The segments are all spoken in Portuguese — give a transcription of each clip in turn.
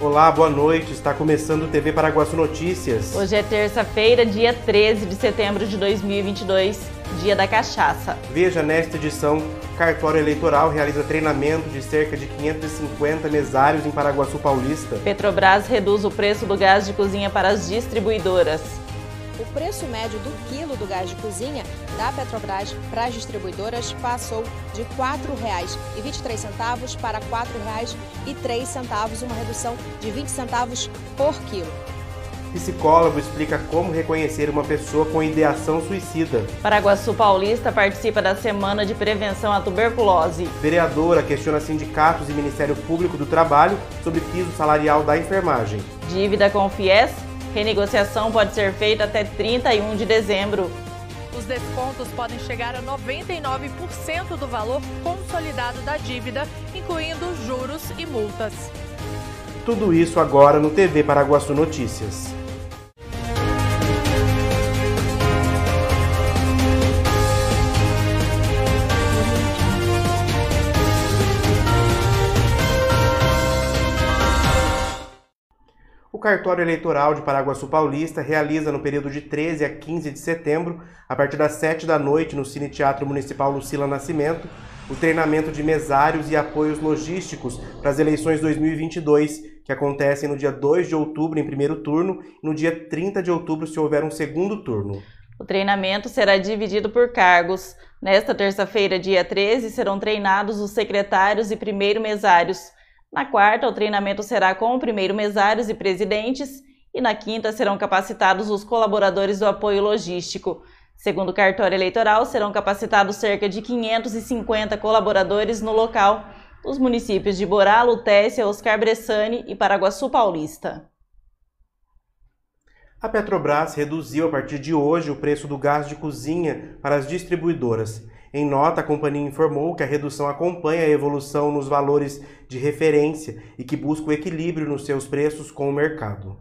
Olá, boa noite. Está começando o TV Paraguaçu Notícias. Hoje é terça-feira, dia 13 de setembro de 2022, dia da cachaça. Veja nesta edição: Cartório Eleitoral realiza treinamento de cerca de 550 mesários em Paraguaçu Paulista. Petrobras reduz o preço do gás de cozinha para as distribuidoras. O preço médio do quilo do gás de cozinha da Petrobras para as distribuidoras passou de R$ 4,23 para R$ 4,03, uma redução de 20 centavos por quilo. Psicólogo explica como reconhecer uma pessoa com ideação suicida. Paraguaçu Paulista participa da Semana de Prevenção à Tuberculose. Vereadora questiona sindicatos e Ministério Público do Trabalho sobre piso salarial da enfermagem. Dívida com o FIES Renegociação pode ser feita até 31 de dezembro. Os descontos podem chegar a 99% do valor consolidado da dívida, incluindo juros e multas. Tudo isso agora no TV Paraguaçu Notícias. O cartório eleitoral de Paraguaçu Paulista realiza no período de 13 a 15 de setembro, a partir das 7 da noite, no Cine Teatro Municipal Lucila Nascimento, o treinamento de mesários e apoios logísticos para as eleições 2022, que acontecem no dia 2 de outubro em primeiro turno e no dia 30 de outubro se houver um segundo turno. O treinamento será dividido por cargos. Nesta terça-feira, dia 13, serão treinados os secretários e primeiro mesários. Na quarta, o treinamento será com o primeiro mesários e presidentes, e na quinta serão capacitados os colaboradores do apoio logístico. Segundo o cartório eleitoral, serão capacitados cerca de 550 colaboradores no local, os municípios de Borá, Lutécia, Oscar Bressani e Paraguaçu Paulista. A Petrobras reduziu a partir de hoje o preço do gás de cozinha para as distribuidoras. Em nota, a companhia informou que a redução acompanha a evolução nos valores de referência e que busca o equilíbrio nos seus preços com o mercado.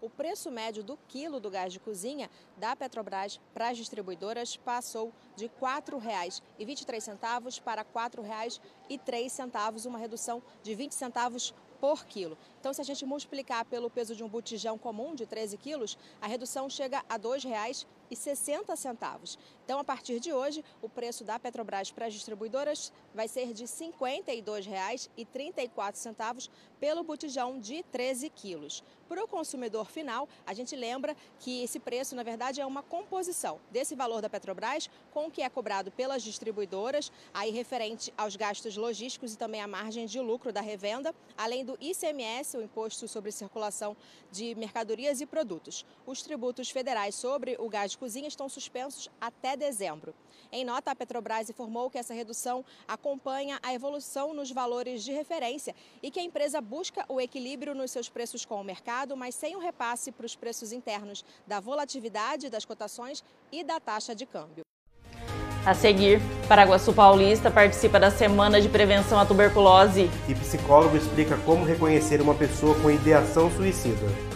O preço médio do quilo do gás de cozinha da Petrobras para as distribuidoras passou de R$ 4,23 para R$ 4,03, uma redução de 20 centavos por quilo. Então, se a gente multiplicar pelo peso de um botijão comum de 13 quilos, a redução chega a R$ 2,60. Então, a partir de hoje, o preço da Petrobras para as distribuidoras vai ser de R$ 52,34 pelo botijão de 13 quilos. Para o consumidor final, a gente lembra que esse preço, na verdade, é uma composição desse valor da Petrobras com o que é cobrado pelas distribuidoras, aí referente aos gastos logísticos e também à margem de lucro da revenda, além do ICMS, o Imposto sobre Circulação de Mercadorias e Produtos. Os tributos federais sobre o gás de cozinha estão suspensos até dezembro. Em nota, a Petrobras informou que essa redução acompanha a evolução nos valores de referência e que a empresa busca o equilíbrio nos seus preços com o mercado, mas sem o repasse para os preços internos da volatilidade das cotações e da taxa de câmbio. A seguir, Paraguaçu Paulista participa da Semana de Prevenção à Tuberculose. E psicólogo explica como reconhecer uma pessoa com ideação suicida.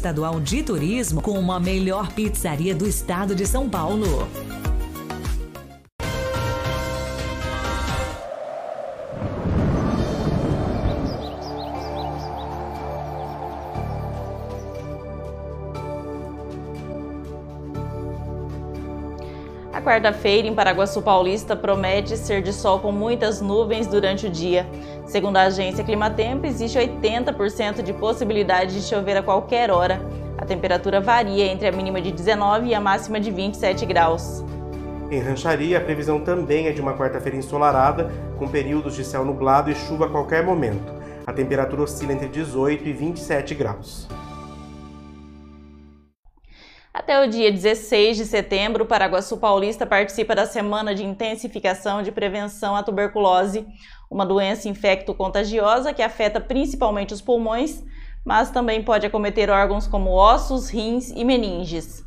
Estadual de Turismo como a melhor pizzaria do estado de São Paulo. A quarta-feira em Paraguaçu Paulista promete ser de sol com muitas nuvens durante o dia. Segundo a agência Climatempo, existe 80% de possibilidade de chover a qualquer hora. A temperatura varia entre a mínima de 19 e a máxima de 27 graus. Em Rancharia, a previsão também é de uma quarta-feira ensolarada, com períodos de céu nublado e chuva a qualquer momento. A temperatura oscila entre 18 e 27 graus. Até o dia 16 de setembro, o Paraguaçu Paulista participa da Semana de Intensificação de Prevenção à Tuberculose, uma doença infecto-contagiosa que afeta principalmente os pulmões, mas também pode acometer órgãos como ossos, rins e meninges.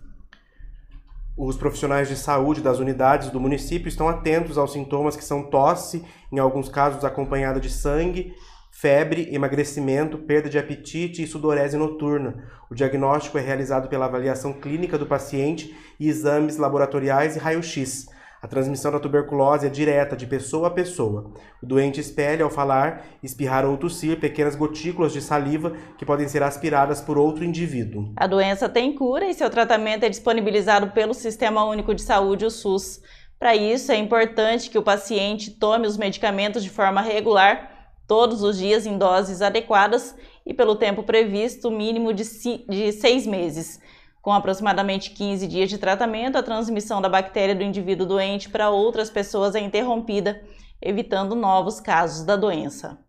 Os profissionais de saúde das unidades do município estão atentos aos sintomas que são tosse, em alguns casos acompanhada de sangue, febre, emagrecimento, perda de apetite e sudorese noturna. O diagnóstico é realizado pela avaliação clínica do paciente e exames laboratoriais e raio-x. A transmissão da tuberculose é direta, de pessoa a pessoa. O doente espelha ao falar, espirrar ou tossir pequenas gotículas de saliva que podem ser aspiradas por outro indivíduo. A doença tem cura e seu tratamento é disponibilizado pelo Sistema Único de Saúde, o SUS. Para isso, é importante que o paciente tome os medicamentos de forma regular, todos os dias em doses adequadas e pelo tempo previsto, mínimo de, de seis meses. Com aproximadamente 15 dias de tratamento, a transmissão da bactéria do indivíduo doente para outras pessoas é interrompida, evitando novos casos da doença.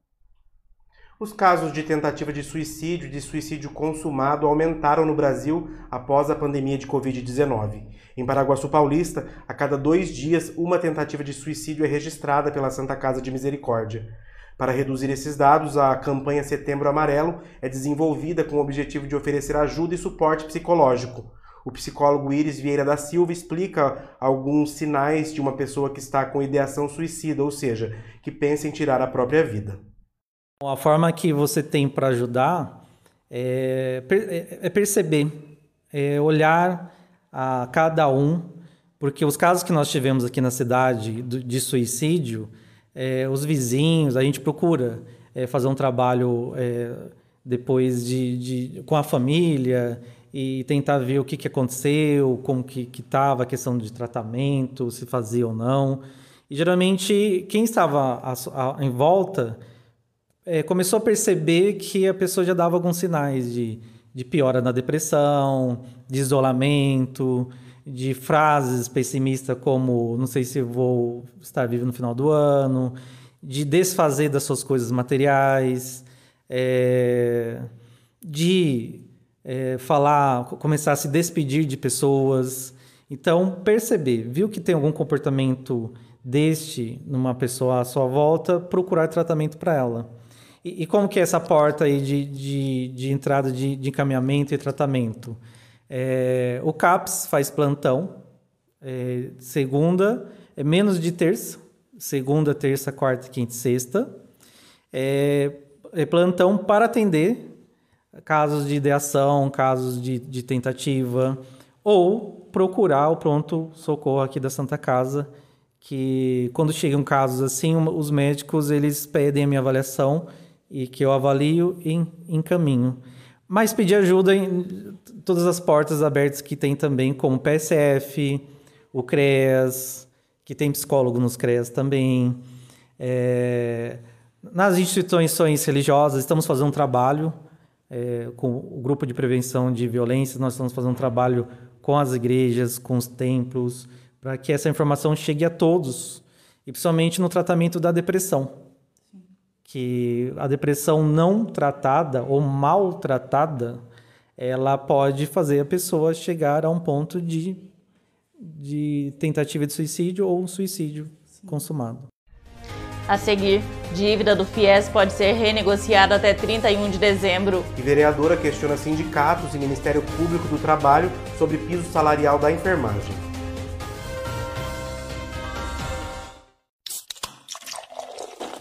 Os casos de tentativa de suicídio e de suicídio consumado aumentaram no Brasil após a pandemia de Covid-19. Em Paraguaçu Paulista, a cada dois dias, uma tentativa de suicídio é registrada pela Santa Casa de Misericórdia. Para reduzir esses dados, a campanha Setembro Amarelo é desenvolvida com o objetivo de oferecer ajuda e suporte psicológico. O psicólogo Iris Vieira da Silva explica alguns sinais de uma pessoa que está com ideação suicida, ou seja, que pensa em tirar a própria vida. A forma que você tem para ajudar é, é, perceber, é olhar a cada um, porque os casos que nós tivemos aqui na cidade de suicídio, é, os vizinhos, a gente procura é, fazer um trabalho é, depois de, de, com a família e tentar ver o que, que aconteceu, como que estava a questão de tratamento, se fazia ou não. E geralmente quem estava a, a, em volta é, começou a perceber que a pessoa já dava alguns sinais de, de piora na depressão, de isolamento, de frases pessimistas como não sei se vou estar vivo no final do ano, de desfazer das suas coisas materiais, é, de é, falar, começar a se despedir de pessoas. Então, perceber, viu que tem algum comportamento deste numa pessoa à sua volta, procurar tratamento para ela. E, e, como que é essa porta aí de, de, de entrada de, de encaminhamento e tratamento? É, o CAPS faz plantão, é, segunda, é menos de terça, segunda, terça, quarta, quinta e sexta. É, é plantão para atender casos de ideação, casos de, de tentativa, ou procurar o pronto-socorro aqui da Santa Casa, que quando chegam casos assim, os médicos eles pedem a minha avaliação e que eu avalio e encaminho. Mas pedir ajuda em todas as portas abertas que tem também, como o PSF, o CREAS, que tem psicólogo nos CREAS também. É, nas instituições religiosas, estamos fazendo um trabalho é, com o grupo de prevenção de violência, nós estamos fazendo um trabalho com as igrejas, com os templos, para que essa informação chegue a todos, e principalmente no tratamento da depressão. Que a depressão não tratada ou mal tratada, ela pode fazer a pessoa chegar a um ponto de, de tentativa de suicídio ou um suicídio consumado. A seguir, dívida do FIES pode ser renegociada até 31 de dezembro. E vereadora questiona sindicatos e Ministério Público do Trabalho sobre piso salarial da enfermagem.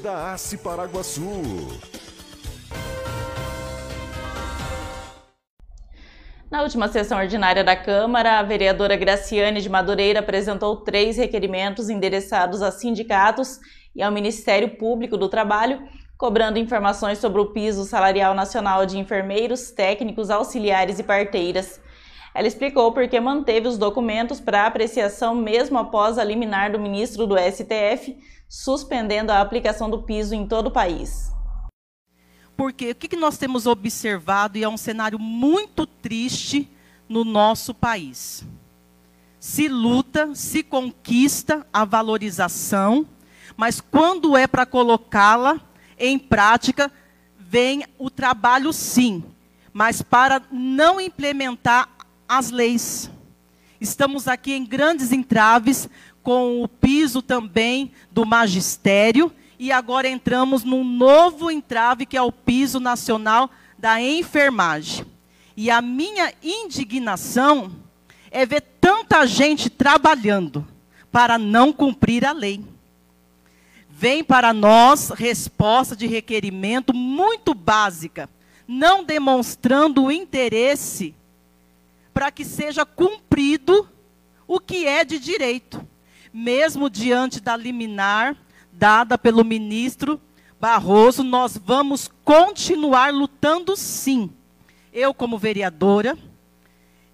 da Ace Paraguaçu. Na última sessão ordinária da Câmara, a vereadora Graciane de Madureira apresentou três requerimentos endereçados a sindicatos e ao Ministério Público do Trabalho, cobrando informações sobre o piso salarial nacional de enfermeiros, técnicos, auxiliares e parteiras. Ela explicou por que manteve os documentos para apreciação mesmo após a liminar do ministro do STF, suspendendo a aplicação do piso em todo o país. Porque o que nós temos observado e é um cenário muito triste no nosso país. Se luta, se conquista a valorização, mas quando é para colocá-la em prática, vem o trabalho sim, mas para não implementar as leis. Estamos aqui em grandes entraves com o piso também do magistério e agora entramos num novo entrave que é o piso nacional da enfermagem. E a minha indignação é ver tanta gente trabalhando para não cumprir a lei. Vem para nós resposta de requerimento muito básica, não demonstrando o interesse para que seja cumprido o que é de direito, mesmo diante da liminar dada pelo ministro Barroso, nós vamos continuar lutando sim. Eu, como vereadora,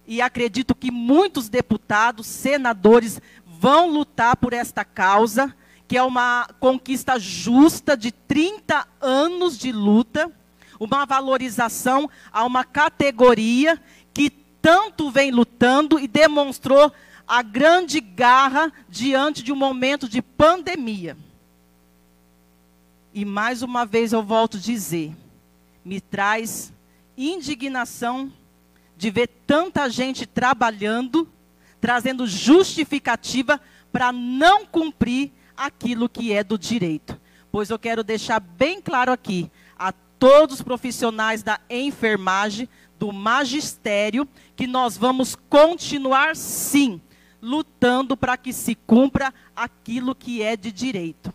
e acredito que muitos deputados, senadores vão lutar por esta causa, que é uma conquista justa de 30 anos de luta, uma valorização a uma categoria que tanto vem lutando e demonstrou a grande garra diante de um momento de pandemia. E mais uma vez eu volto a dizer, me traz indignação de ver tanta gente trabalhando, trazendo justificativa para não cumprir aquilo que é do direito. Pois eu quero deixar bem claro aqui a todos os profissionais da enfermagem, do magistério, que nós vamos continuar sim lutando para que se cumpra aquilo que é de direito.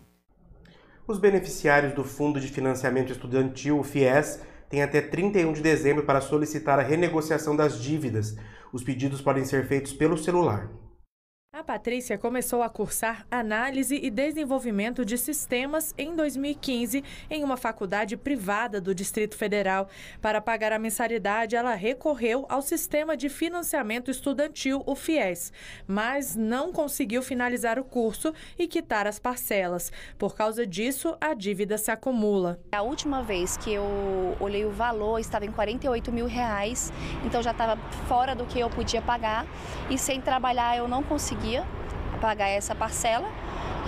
Os beneficiários do Fundo de Financiamento Estudantil, o FIES, têm até 31 de dezembro para solicitar a renegociação das dívidas. Os pedidos podem ser feitos pelo celular. Patrícia começou a cursar análise e desenvolvimento de sistemas em 2015 em uma faculdade privada do Distrito Federal. Para pagar a mensalidade, ela recorreu ao sistema de financiamento estudantil, o FIES, mas não conseguiu finalizar o curso e quitar as parcelas. Por causa disso, a dívida se acumula. A última vez que eu olhei o valor estava em 48 mil reais, então já estava fora do que eu podia pagar e sem trabalhar eu não consegui conseguia pagar essa parcela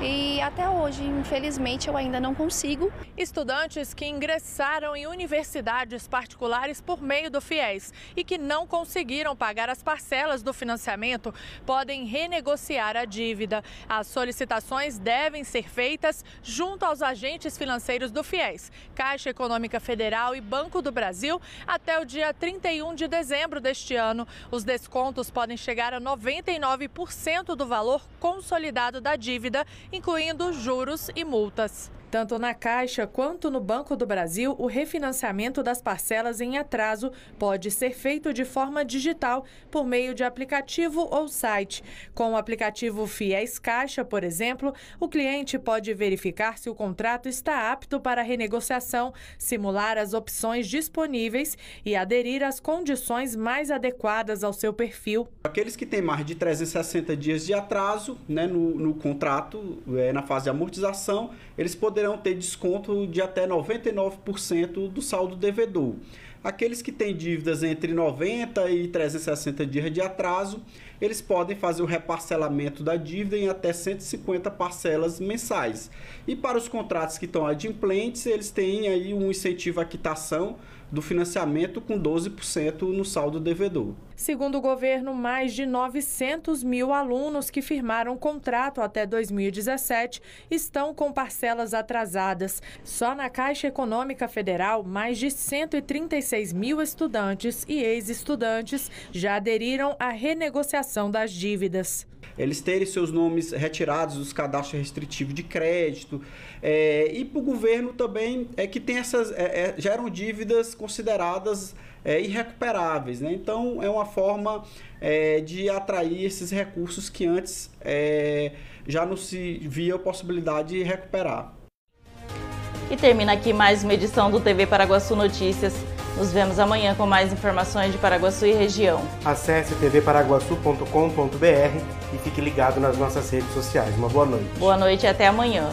e até hoje, infelizmente, eu ainda não consigo. Estudantes que ingressaram em universidades particulares por meio do FIES e que não conseguiram pagar as parcelas do financiamento podem renegociar a dívida. As solicitações devem ser feitas junto aos agentes financeiros do FIES, Caixa Econômica Federal e Banco do Brasil até o dia 31 de dezembro deste ano. Os descontos podem chegar a 99% do valor consolidado da dívida incluindo juros e multas. Tanto na Caixa quanto no Banco do Brasil, o refinanciamento das parcelas em atraso pode ser feito de forma digital por meio de aplicativo ou site. Com o aplicativo Fiéis Caixa, por exemplo, o cliente pode verificar se o contrato está apto para renegociação, simular as opções disponíveis e aderir às condições mais adequadas ao seu perfil. Aqueles que têm mais de 360 dias de atraso né, no, no contrato, é, na fase de amortização, eles poderão poderão ter desconto de até 99% do saldo devedor. Aqueles que têm dívidas entre 90 e 360 dias de atraso, eles podem fazer o reparcelamento da dívida em até 150 parcelas mensais. E para os contratos que estão adimplentes, eles têm aí um incentivo à quitação do financiamento com 12% no saldo devedor. Segundo o governo, mais de 900 mil alunos que firmaram contrato até 2017 estão com parcelas atrasadas. Só na Caixa Econômica Federal, mais de 136 mil estudantes e ex-estudantes já aderiram à renegociação das dívidas eles terem seus nomes retirados dos cadastros restritivos de crédito. É, e para o governo também é que tem essas. É, é, geram dívidas consideradas é, irrecuperáveis. Né? Então é uma forma é, de atrair esses recursos que antes é, já não se via a possibilidade de recuperar. E termina aqui mais uma edição do TV Paraguaçu Notícias. Nos vemos amanhã com mais informações de Paraguaçu e região. Acesse tvparaguaçu.com.br e fique ligado nas nossas redes sociais. Uma boa noite. Boa noite e até amanhã.